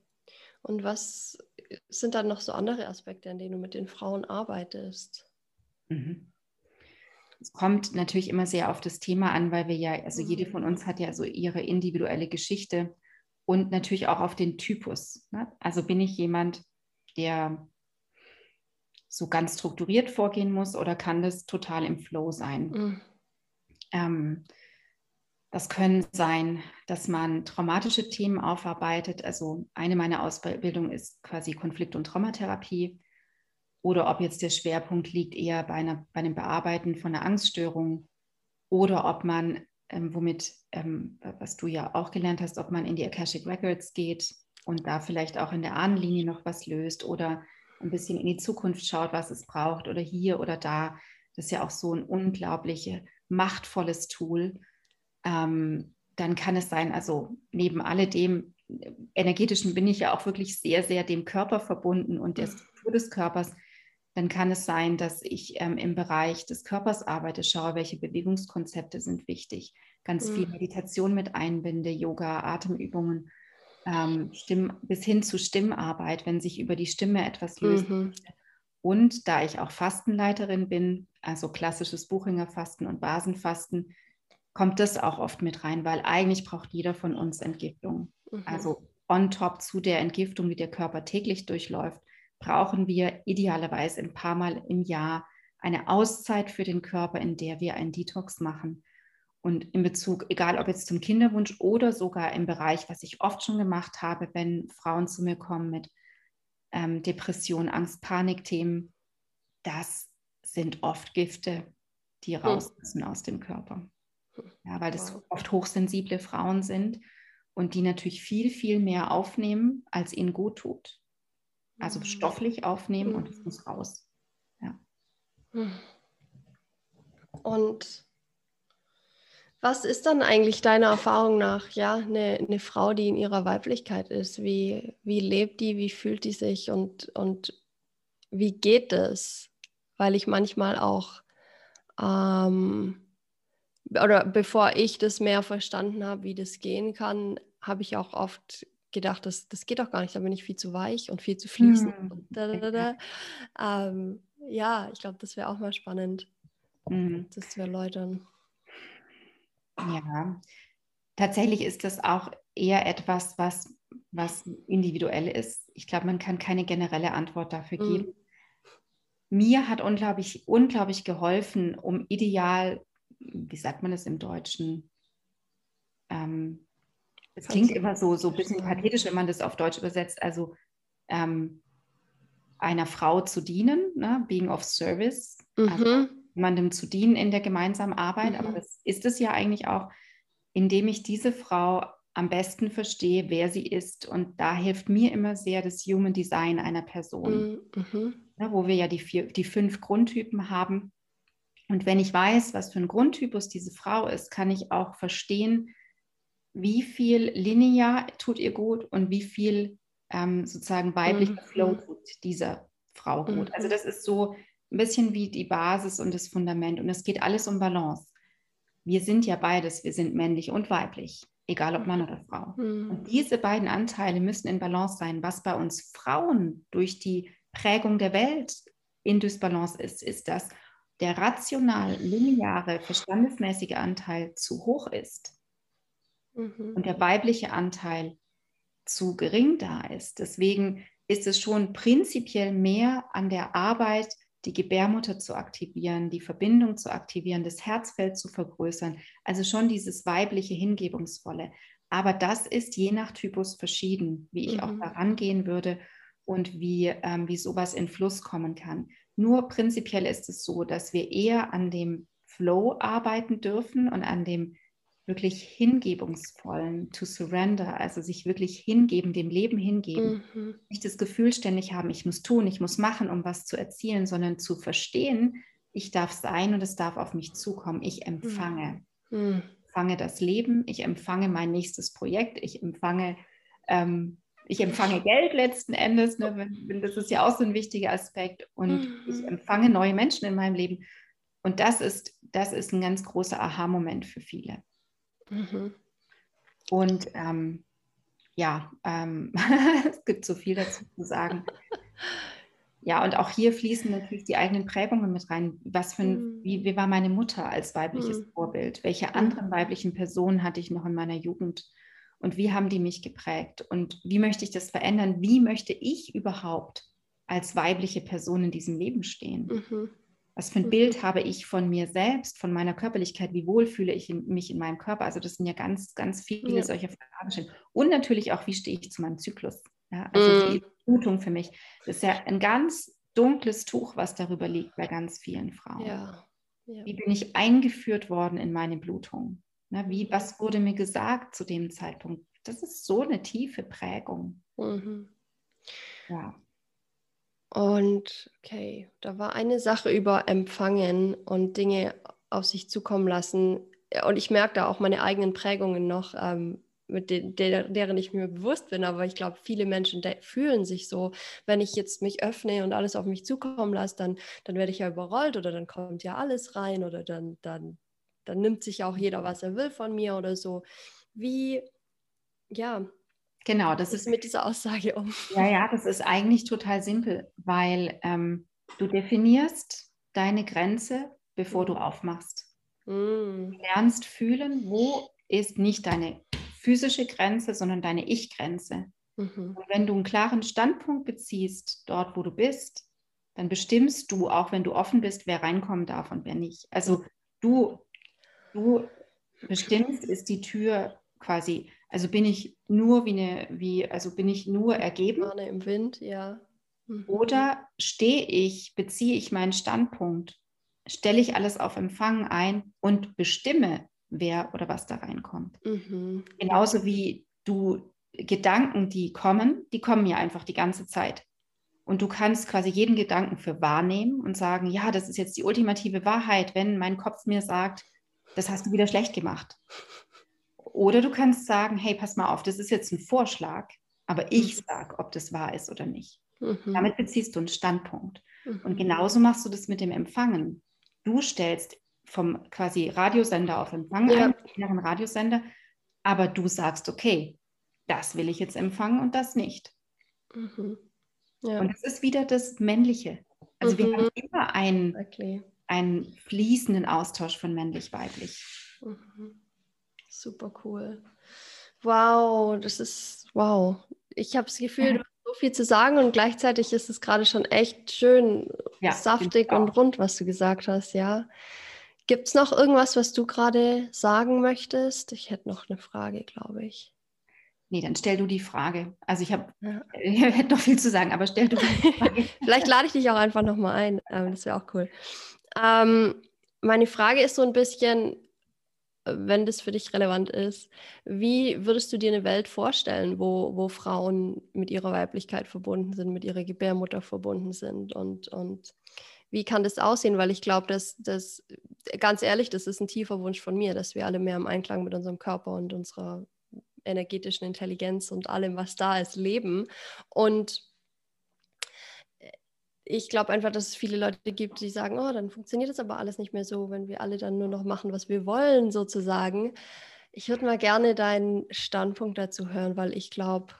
Und was sind dann noch so andere Aspekte, an denen du mit den Frauen arbeitest? Mhm. Es kommt natürlich immer sehr auf das Thema an, weil wir ja, also mhm. jede von uns hat ja so ihre individuelle Geschichte und natürlich auch auf den Typus. Ne? Also bin ich jemand, der so ganz strukturiert vorgehen muss oder kann das total im Flow sein? Mhm. Ähm, das können sein, dass man traumatische Themen aufarbeitet. Also eine meiner Ausbildungen ist quasi Konflikt- und Traumatherapie. Oder ob jetzt der Schwerpunkt liegt eher bei, einer, bei einem Bearbeiten von einer Angststörung. Oder ob man, ähm, womit, ähm, was du ja auch gelernt hast, ob man in die Akashic Records geht und da vielleicht auch in der Ahnenlinie noch was löst oder ein bisschen in die Zukunft schaut, was es braucht oder hier oder da. Das ist ja auch so ein unglaublich machtvolles Tool. Ähm, dann kann es sein, also neben alledem energetischen bin ich ja auch wirklich sehr, sehr dem Körper verbunden und der. Struktur des Körpers. Dann kann es sein, dass ich ähm, im Bereich des Körpers arbeite, schaue, welche Bewegungskonzepte sind wichtig, ganz mhm. viel Meditation mit einbinde, Yoga, Atemübungen, ähm, Stimm, bis hin zu Stimmarbeit, wenn sich über die Stimme etwas löst. Mhm. Und da ich auch Fastenleiterin bin, also klassisches Buchinger Fasten und Basenfasten, kommt das auch oft mit rein, weil eigentlich braucht jeder von uns Entgiftung. Mhm. Also on top zu der Entgiftung, die der Körper täglich durchläuft, brauchen wir idealerweise ein paar Mal im Jahr eine Auszeit für den Körper, in der wir einen Detox machen. Und in Bezug, egal ob jetzt zum Kinderwunsch oder sogar im Bereich, was ich oft schon gemacht habe, wenn Frauen zu mir kommen mit ähm, Depression, Angst, Panikthemen, das sind oft Gifte, die hm. raus müssen aus dem Körper. Ja, weil das oft hochsensible Frauen sind und die natürlich viel, viel mehr aufnehmen, als ihnen gut tut. Also mhm. stofflich aufnehmen mhm. und es muss raus. Ja. Hm. Und was ist dann eigentlich deiner Erfahrung nach, ja, eine, eine Frau, die in ihrer Weiblichkeit ist? Wie, wie lebt die, wie fühlt die sich und, und wie geht es? Weil ich manchmal auch ähm, oder bevor ich das mehr verstanden habe, wie das gehen kann, habe ich auch oft gedacht, das, das geht doch gar nicht, da bin ich viel zu weich und viel zu fließend. Da, ähm, ja, ich glaube, das wäre auch mal spannend, mhm. das zu erläutern. Ja, tatsächlich ist das auch eher etwas, was, was individuell ist. Ich glaube, man kann keine generelle Antwort dafür mhm. geben. Mir hat unglaublich, unglaublich geholfen, um ideal wie sagt man das im Deutschen? Ähm, es klingt immer so, so ein bisschen pathetisch, wenn man das auf Deutsch übersetzt. Also ähm, einer Frau zu dienen, ne? being of service, also mhm. also jemandem zu dienen in der gemeinsamen Arbeit. Mhm. Aber das ist es ja eigentlich auch, indem ich diese Frau am besten verstehe, wer sie ist. Und da hilft mir immer sehr das Human Design einer Person, mhm. mhm. ne? wo wir ja die, vier, die fünf Grundtypen haben. Und wenn ich weiß, was für ein Grundtypus diese Frau ist, kann ich auch verstehen, wie viel linear tut ihr gut und wie viel ähm, sozusagen weiblicher mhm. Flow tut dieser Frau gut. Mhm. Also das ist so ein bisschen wie die Basis und das Fundament und es geht alles um Balance. Wir sind ja beides, wir sind männlich und weiblich, egal ob Mann oder Frau. Mhm. Und diese beiden Anteile müssen in Balance sein, was bei uns Frauen durch die Prägung der Welt in Dysbalance ist, ist, dass der rational lineare, verstandesmäßige Anteil zu hoch ist mhm. und der weibliche Anteil zu gering da ist. Deswegen ist es schon prinzipiell mehr an der Arbeit, die Gebärmutter zu aktivieren, die Verbindung zu aktivieren, das Herzfeld zu vergrößern. Also schon dieses weibliche, hingebungsvolle. Aber das ist je nach Typus verschieden, wie ich mhm. auch daran gehen würde und wie, ähm, wie sowas in Fluss kommen kann. Nur prinzipiell ist es so, dass wir eher an dem Flow arbeiten dürfen und an dem wirklich hingebungsvollen, to surrender, also sich wirklich hingeben, dem Leben hingeben. Mhm. Nicht das Gefühl ständig haben, ich muss tun, ich muss machen, um was zu erzielen, sondern zu verstehen, ich darf sein und es darf auf mich zukommen. Ich empfange. Mhm. empfange das Leben, ich empfange mein nächstes Projekt, ich empfange ähm, ich empfange *laughs* Geld letzten Endes, ne, das ist ja auch so ein wichtiger Aspekt. Und mhm. ich empfange neue Menschen in meinem Leben. Und das ist, das ist ein ganz großer Aha-Moment für viele. Mhm. Und ähm, ja, ähm, *laughs* es gibt so viel dazu zu sagen. Ja, und auch hier fließen natürlich die eigenen Prägungen mit rein. Was für ein, mhm. wie, wie war meine Mutter als weibliches mhm. Vorbild? Welche anderen weiblichen Personen hatte ich noch in meiner Jugend? und wie haben die mich geprägt und wie möchte ich das verändern? Wie möchte ich überhaupt als weibliche Person in diesem Leben stehen? Was für ein mhm. Bild habe ich von mir selbst, von meiner Körperlichkeit? Wie wohl fühle ich mich in meinem Körper? Also das sind ja ganz, ganz viele ja. solche Fragen. Und natürlich auch, wie stehe ich zu meinem Zyklus? Ja, also mhm. die Blutung für mich das ist ja ein ganz dunkles Tuch, was darüber liegt bei ganz vielen Frauen. Ja. Ja. Wie bin ich eingeführt worden in meine Blutung? Na, wie, was wurde mir gesagt zu dem Zeitpunkt? Das ist so eine tiefe Prägung. Mhm. Ja. Und okay, da war eine Sache über Empfangen und Dinge auf sich zukommen lassen. Und ich merke da auch meine eigenen Prägungen noch, ähm, mit den, der, deren ich mir bewusst bin. Aber ich glaube, viele Menschen fühlen sich so, wenn ich jetzt mich öffne und alles auf mich zukommen lasse, dann, dann werde ich ja überrollt oder dann kommt ja alles rein oder dann, dann dann nimmt sich auch jeder, was er will von mir oder so. Wie, ja, genau, das ist mit dieser Aussage um. Ja, ja, das ist eigentlich total simpel, weil ähm, du definierst deine Grenze, bevor du aufmachst. Mm. Du lernst fühlen, wo ist nicht deine physische Grenze, sondern deine Ich-Grenze. Mhm. Und wenn du einen klaren Standpunkt beziehst, dort, wo du bist, dann bestimmst du, auch wenn du offen bist, wer reinkommen darf und wer nicht. Also du du bestimmst, ist die Tür quasi, also bin ich nur wie eine, wie, also bin ich nur ergeben. Fahne im Wind, ja. Mhm. Oder stehe ich, beziehe ich meinen Standpunkt, stelle ich alles auf Empfang ein und bestimme, wer oder was da reinkommt. Mhm. Genauso wie du Gedanken, die kommen, die kommen ja einfach die ganze Zeit. Und du kannst quasi jeden Gedanken für wahrnehmen und sagen, ja, das ist jetzt die ultimative Wahrheit, wenn mein Kopf mir sagt, das hast du wieder schlecht gemacht. Oder du kannst sagen, hey, pass mal auf, das ist jetzt ein Vorschlag, aber ich mhm. sage, ob das wahr ist oder nicht. Mhm. Damit beziehst du einen Standpunkt. Mhm. Und genauso machst du das mit dem Empfangen. Du stellst vom quasi Radiosender auf Empfang ja. ein, inneren Radiosender, aber du sagst, okay, das will ich jetzt empfangen und das nicht. Mhm. Ja. Und das ist wieder das Männliche. Also wir mhm. haben immer ein, okay einen fließenden Austausch von männlich-weiblich. Mhm. Super cool. Wow, das ist wow. Ich habe das Gefühl, du hast so viel zu sagen und gleichzeitig ist es gerade schon echt schön ja, saftig und rund, was du gesagt hast, ja. Gibt es noch irgendwas, was du gerade sagen möchtest? Ich hätte noch eine Frage, glaube ich. Nee, dann stell du die Frage. Also ich habe ja. *laughs* ich hätte noch viel zu sagen, aber stell du die *laughs* Frage. Vielleicht lade ich dich auch einfach nochmal ein. Ähm, das wäre auch cool. Ähm, meine Frage ist so ein bisschen, wenn das für dich relevant ist, wie würdest du dir eine Welt vorstellen, wo, wo Frauen mit ihrer Weiblichkeit verbunden sind, mit ihrer Gebärmutter verbunden sind und, und wie kann das aussehen? Weil ich glaube, dass das, ganz ehrlich, das ist ein tiefer Wunsch von mir, dass wir alle mehr im Einklang mit unserem Körper und unserer energetischen Intelligenz und allem, was da ist, leben. Und ich glaube einfach, dass es viele Leute gibt, die sagen, oh, dann funktioniert das aber alles nicht mehr so, wenn wir alle dann nur noch machen, was wir wollen, sozusagen. Ich würde mal gerne deinen Standpunkt dazu hören, weil ich glaube,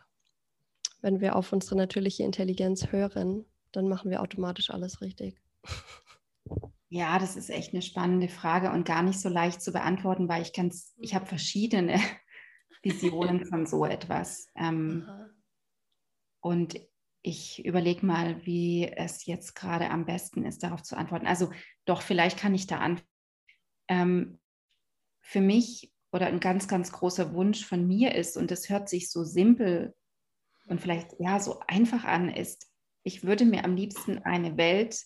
wenn wir auf unsere natürliche Intelligenz hören, dann machen wir automatisch alles richtig. Ja, das ist echt eine spannende Frage und gar nicht so leicht zu beantworten, weil ich ganz, ich habe verschiedene *laughs* Visionen von so etwas. Ähm, und ich überlege mal, wie es jetzt gerade am besten ist, darauf zu antworten. Also doch, vielleicht kann ich da antworten. Ähm, für mich oder ein ganz, ganz großer Wunsch von mir ist, und das hört sich so simpel und vielleicht ja so einfach an, ist, ich würde mir am liebsten eine Welt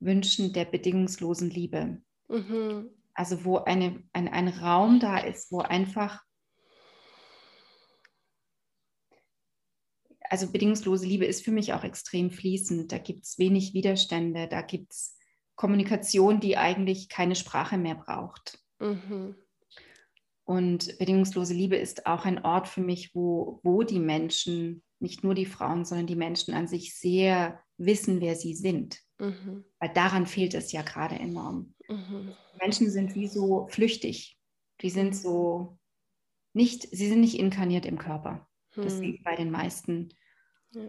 wünschen der bedingungslosen Liebe. Mhm. Also wo eine, ein, ein Raum da ist, wo einfach, also bedingungslose Liebe ist für mich auch extrem fließend. Da gibt es wenig Widerstände, da gibt es Kommunikation, die eigentlich keine Sprache mehr braucht. Mhm. Und bedingungslose Liebe ist auch ein Ort für mich, wo, wo die Menschen, nicht nur die Frauen, sondern die Menschen an sich sehr wissen, wer sie sind. Mhm. Weil daran fehlt es ja gerade enorm. Mhm. Menschen sind wie so flüchtig. Die sind so nicht, sie sind nicht inkarniert im Körper. Das sehe ich bei den meisten.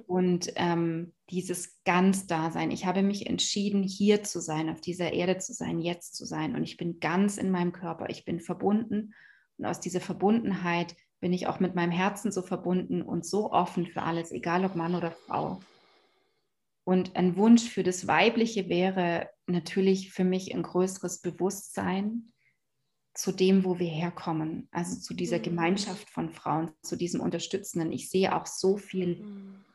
Und ähm, dieses Ganz-Dasein. Ich habe mich entschieden, hier zu sein, auf dieser Erde zu sein, jetzt zu sein. Und ich bin ganz in meinem Körper. Ich bin verbunden. Und aus dieser Verbundenheit bin ich auch mit meinem Herzen so verbunden und so offen für alles, egal ob Mann oder Frau. Und ein Wunsch für das Weibliche wäre natürlich für mich ein größeres Bewusstsein zu dem, wo wir herkommen, also zu dieser mhm. Gemeinschaft von Frauen, zu diesem Unterstützenden. Ich sehe auch so viel mhm.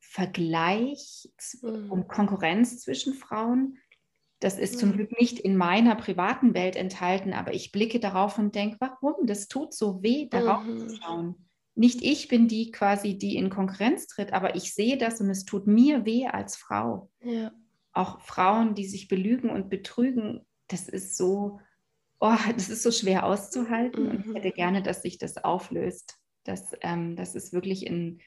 Vergleich mhm. und Konkurrenz zwischen Frauen. Das ist zum Glück nicht in meiner privaten Welt enthalten, aber ich blicke darauf und denke, warum? Das tut so weh, darauf zu schauen nicht ich bin die quasi, die in Konkurrenz tritt, aber ich sehe das und es tut mir weh als Frau. Ja. Auch Frauen, die sich belügen und betrügen, das ist so, oh, das ist so schwer auszuhalten mhm. und ich mhm. hätte gerne, dass sich das auflöst, dass, ähm, dass es wirklich in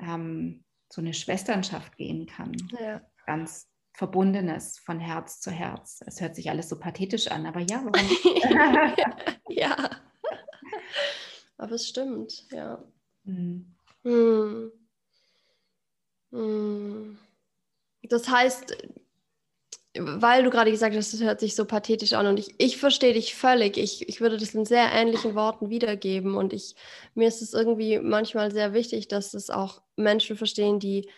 ähm, so eine Schwesternschaft gehen kann. Ja. Ganz Verbundenes von Herz zu Herz. Es hört sich alles so pathetisch an, aber ja, warum? *laughs* *laughs* ja. Aber es stimmt, ja. Mhm. Hm. Hm. Das heißt, weil du gerade gesagt hast, es hört sich so pathetisch an und ich, ich verstehe dich völlig. Ich, ich würde das in sehr ähnlichen Worten wiedergeben und ich, mir ist es irgendwie manchmal sehr wichtig, dass es auch Menschen verstehen, die,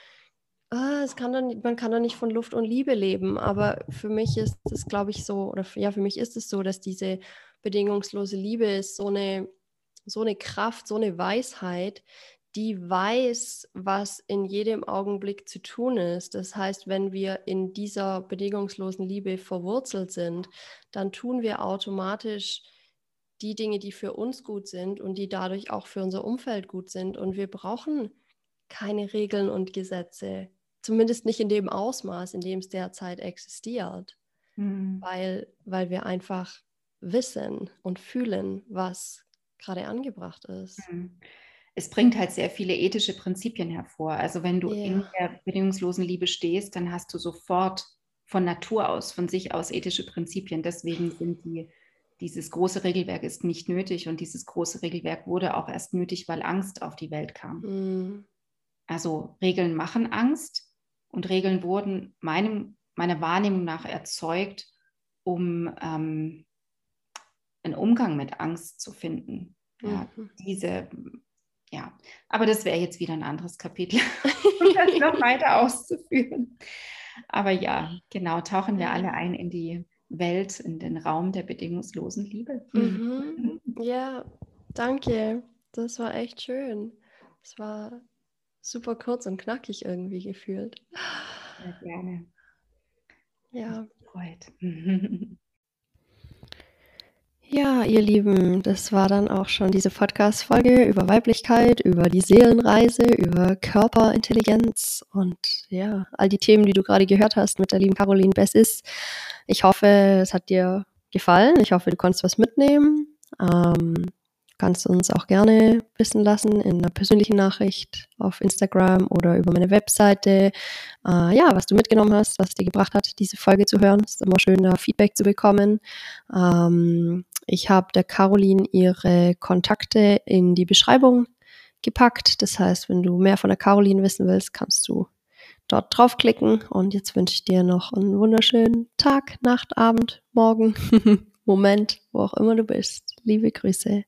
ah, es kann dann, man kann doch nicht von Luft und Liebe leben, aber für mich ist es, glaube ich, so, oder ja, für mich ist es so, dass diese bedingungslose Liebe ist so eine so eine Kraft, so eine Weisheit, die weiß, was in jedem Augenblick zu tun ist. Das heißt, wenn wir in dieser bedingungslosen Liebe verwurzelt sind, dann tun wir automatisch die Dinge, die für uns gut sind und die dadurch auch für unser Umfeld gut sind. Und wir brauchen keine Regeln und Gesetze, zumindest nicht in dem Ausmaß, in dem es derzeit existiert, mhm. weil, weil wir einfach wissen und fühlen, was gerade angebracht ist. Mhm. Es bringt halt sehr viele ethische Prinzipien hervor. Also wenn du yeah. in der bedingungslosen Liebe stehst, dann hast du sofort von Natur aus, von sich aus ethische Prinzipien. Deswegen sind die, dieses große Regelwerk ist nicht nötig und dieses große Regelwerk wurde auch erst nötig, weil Angst auf die Welt kam. Mm. Also Regeln machen Angst und Regeln wurden meinem, meiner Wahrnehmung nach erzeugt, um ähm, einen Umgang mit Angst zu finden. Ja, mhm. diese, ja, aber das wäre jetzt wieder ein anderes Kapitel, *laughs* um *laughs* das noch weiter auszuführen. Aber ja, genau, tauchen wir alle ein in die Welt, in den Raum der bedingungslosen Liebe. Mhm. *laughs* Ja, danke. Das war echt schön. Es war super kurz und knackig irgendwie gefühlt. Sehr gerne. Ja. Freut. Ja, ihr Lieben, das war dann auch schon diese Podcast-Folge über Weiblichkeit, über die Seelenreise, über Körperintelligenz und ja, all die Themen, die du gerade gehört hast mit der lieben Caroline Bessis. Ich hoffe, es hat dir gefallen. Ich hoffe, du konntest was mitnehmen. Ähm, kannst uns auch gerne wissen lassen in einer persönlichen Nachricht auf Instagram oder über meine Webseite. Äh, ja, was du mitgenommen hast, was dir gebracht hat, diese Folge zu hören. Es ist immer schön, da Feedback zu bekommen. Ähm, ich habe der Caroline ihre Kontakte in die Beschreibung gepackt. Das heißt, wenn du mehr von der Caroline wissen willst, kannst du dort draufklicken. Und jetzt wünsche ich dir noch einen wunderschönen Tag, Nacht, Abend, Morgen, *laughs* Moment, wo auch immer du bist. Liebe Grüße.